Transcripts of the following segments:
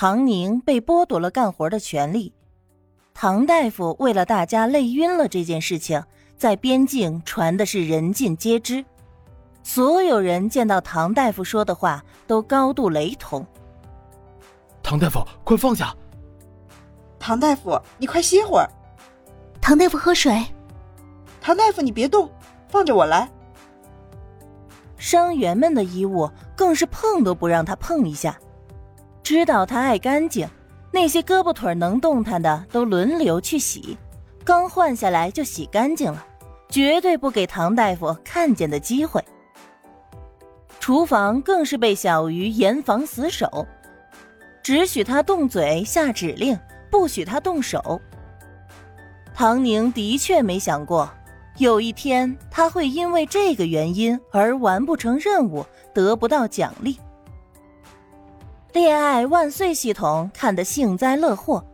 唐宁被剥夺了干活的权利。唐大夫为了大家累晕了这件事情，在边境传的是人尽皆知。所有人见到唐大夫说的话都高度雷同。唐大夫，快放下！唐大夫，你快歇会儿。唐大夫，喝水。唐大夫，你别动，放着我来。伤员们的衣物更是碰都不让他碰一下，知道他爱干净，那些胳膊腿能动弹的都轮流去洗，刚换下来就洗干净了，绝对不给唐大夫看见的机会。厨房更是被小鱼严防死守，只许他动嘴下指令，不许他动手。唐宁的确没想过，有一天他会因为这个原因而完不成任务，得不到奖励。恋爱万岁系统看得幸灾乐祸，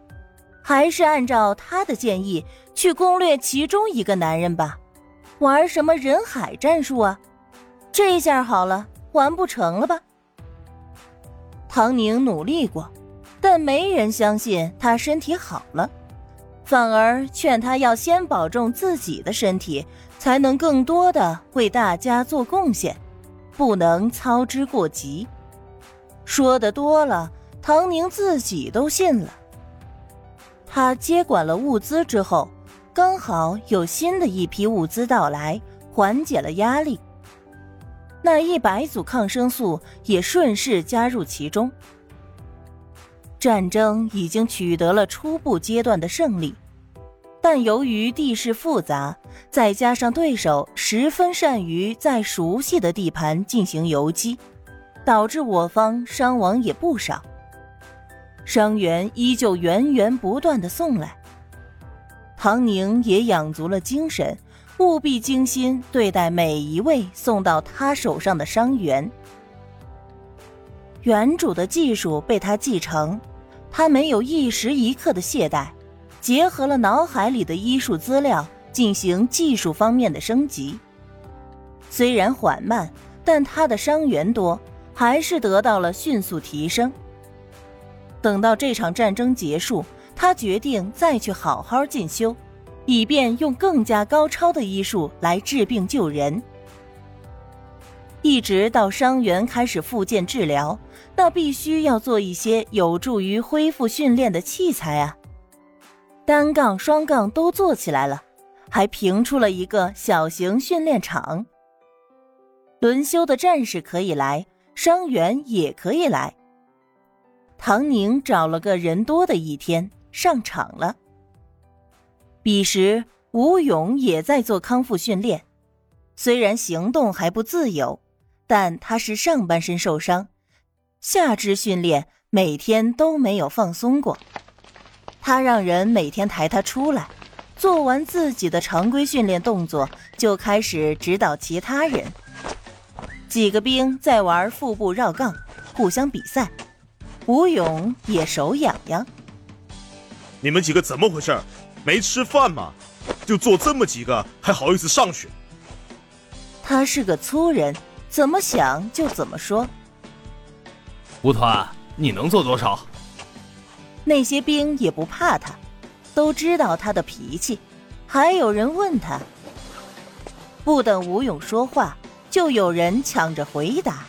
还是按照他的建议去攻略其中一个男人吧，玩什么人海战术啊？这下好了。完不成了吧？唐宁努力过，但没人相信他身体好了，反而劝他要先保重自己的身体，才能更多的为大家做贡献，不能操之过急。说的多了，唐宁自己都信了。他接管了物资之后，刚好有新的一批物资到来，缓解了压力。那一百组抗生素也顺势加入其中。战争已经取得了初步阶段的胜利，但由于地势复杂，再加上对手十分善于在熟悉的地盘进行游击，导致我方伤亡也不少。伤员依旧源源不断的送来，唐宁也养足了精神。务必精心对待每一位送到他手上的伤员。原主的技术被他继承，他没有一时一刻的懈怠，结合了脑海里的医术资料进行技术方面的升级。虽然缓慢，但他的伤员多，还是得到了迅速提升。等到这场战争结束，他决定再去好好进修。以便用更加高超的医术来治病救人，一直到伤员开始复健治疗，那必须要做一些有助于恢复训练的器材啊。单杠、双杠都做起来了，还评出了一个小型训练场。轮休的战士可以来，伤员也可以来。唐宁找了个人多的一天，上场了。彼时，吴勇也在做康复训练，虽然行动还不自由，但他是上半身受伤，下肢训练每天都没有放松过。他让人每天抬他出来，做完自己的常规训练动作，就开始指导其他人。几个兵在玩腹部绕杠，互相比赛，吴勇也手痒痒。你们几个怎么回事？没吃饭吗？就做这么几个，还好意思上去？他是个粗人，怎么想就怎么说。吴团，你能做多少？那些兵也不怕他，都知道他的脾气。还有人问他，不等吴勇说话，就有人抢着回答。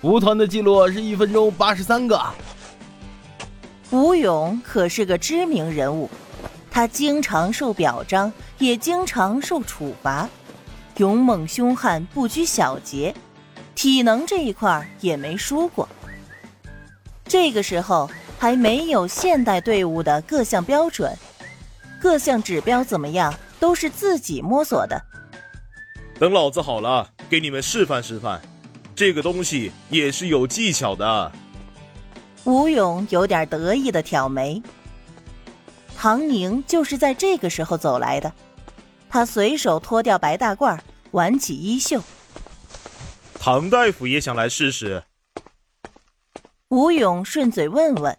吴团的记录是一分钟八十三个。吴勇可是个知名人物。他经常受表彰，也经常受处罚，勇猛凶悍，不拘小节，体能这一块也没输过。这个时候还没有现代队伍的各项标准，各项指标怎么样都是自己摸索的。等老子好了，给你们示范示范，这个东西也是有技巧的。吴勇有点得意的挑眉。唐宁就是在这个时候走来的，他随手脱掉白大褂，挽起衣袖。唐大夫也想来试试。吴勇顺嘴问问，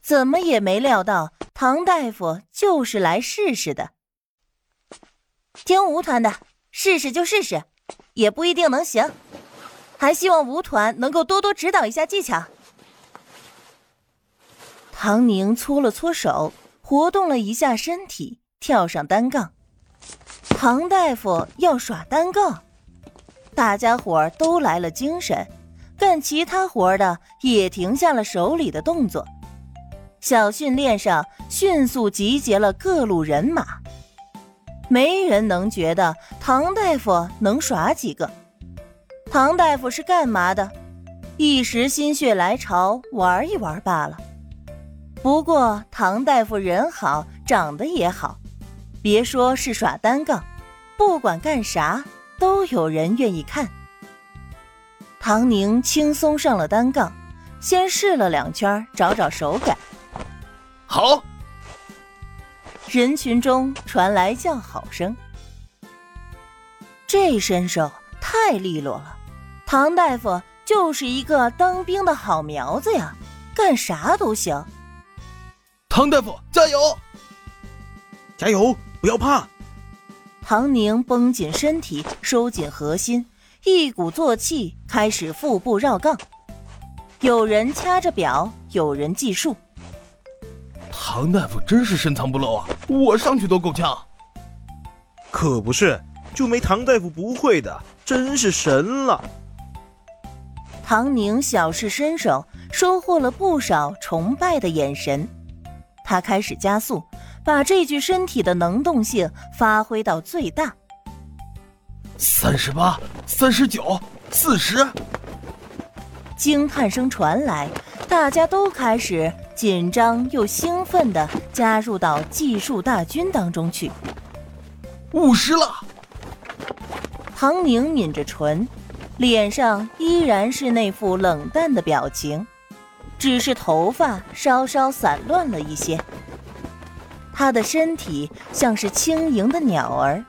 怎么也没料到唐大夫就是来试试的。听吴团的，试试就试试，也不一定能行，还希望吴团能够多多指导一下技巧。唐宁搓了搓手，活动了一下身体，跳上单杠。唐大夫要耍单杠，大家伙儿都来了精神，干其他活的也停下了手里的动作。小训练上迅速集结了各路人马，没人能觉得唐大夫能耍几个。唐大夫是干嘛的？一时心血来潮玩一玩罢了。不过唐大夫人好，长得也好，别说是耍单杠，不管干啥都有人愿意看。唐宁轻松上了单杠，先试了两圈，找找手感。好！人群中传来叫好声。这身手太利落了，唐大夫就是一个当兵的好苗子呀，干啥都行。唐大夫，加油！加油！不要怕。唐宁绷紧身体，收紧核心，一鼓作气开始腹部绕杠。有人掐着表，有人计数。唐大夫真是深藏不露啊！我上去都够呛。可不是，就没唐大夫不会的，真是神了。唐宁小试身手，收获了不少崇拜的眼神。他开始加速，把这具身体的能动性发挥到最大。三十八，三十九，四十。惊叹声传来，大家都开始紧张又兴奋地加入到计数大军当中去。五十了。唐宁抿着唇，脸上依然是那副冷淡的表情。只是头发稍稍散乱了一些，他的身体像是轻盈的鸟儿，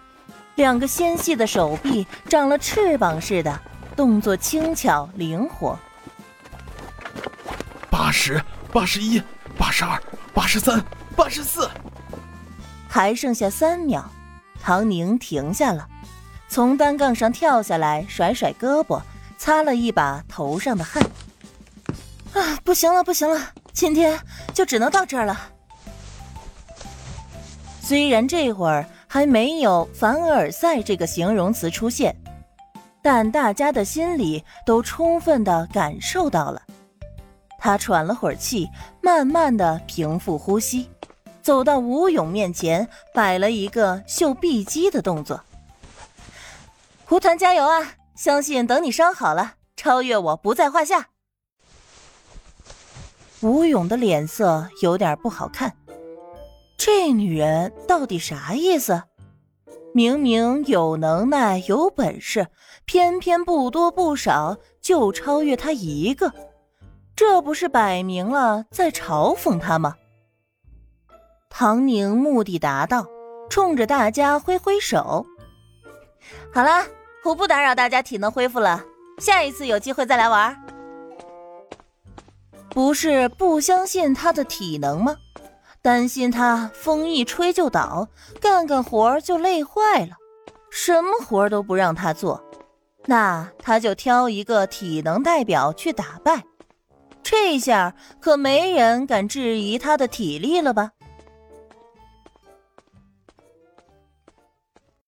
两个纤细的手臂长了翅膀似的，动作轻巧灵活。八十八十一，八十二，八十三，八十四，还剩下三秒，唐宁停下了，从单杠上跳下来，甩甩胳膊，擦了一把头上的汗。啊，不行了，不行了，今天就只能到这儿了。虽然这会儿还没有“凡尔赛”这个形容词出现，但大家的心里都充分的感受到了。他喘了会儿气，慢慢的平复呼吸，走到吴勇面前，摆了一个秀臂肌的动作。胡团加油啊！相信等你伤好了，超越我不在话下。吴勇的脸色有点不好看，这女人到底啥意思？明明有能耐、有本事，偏偏不多不少就超越他一个，这不是摆明了在嘲讽他吗？唐宁目的达到，冲着大家挥挥手：“好了，我不打扰大家体能恢复了，下一次有机会再来玩。”不是不相信他的体能吗？担心他风一吹就倒，干干活就累坏了，什么活都不让他做，那他就挑一个体能代表去打败，这下可没人敢质疑他的体力了吧？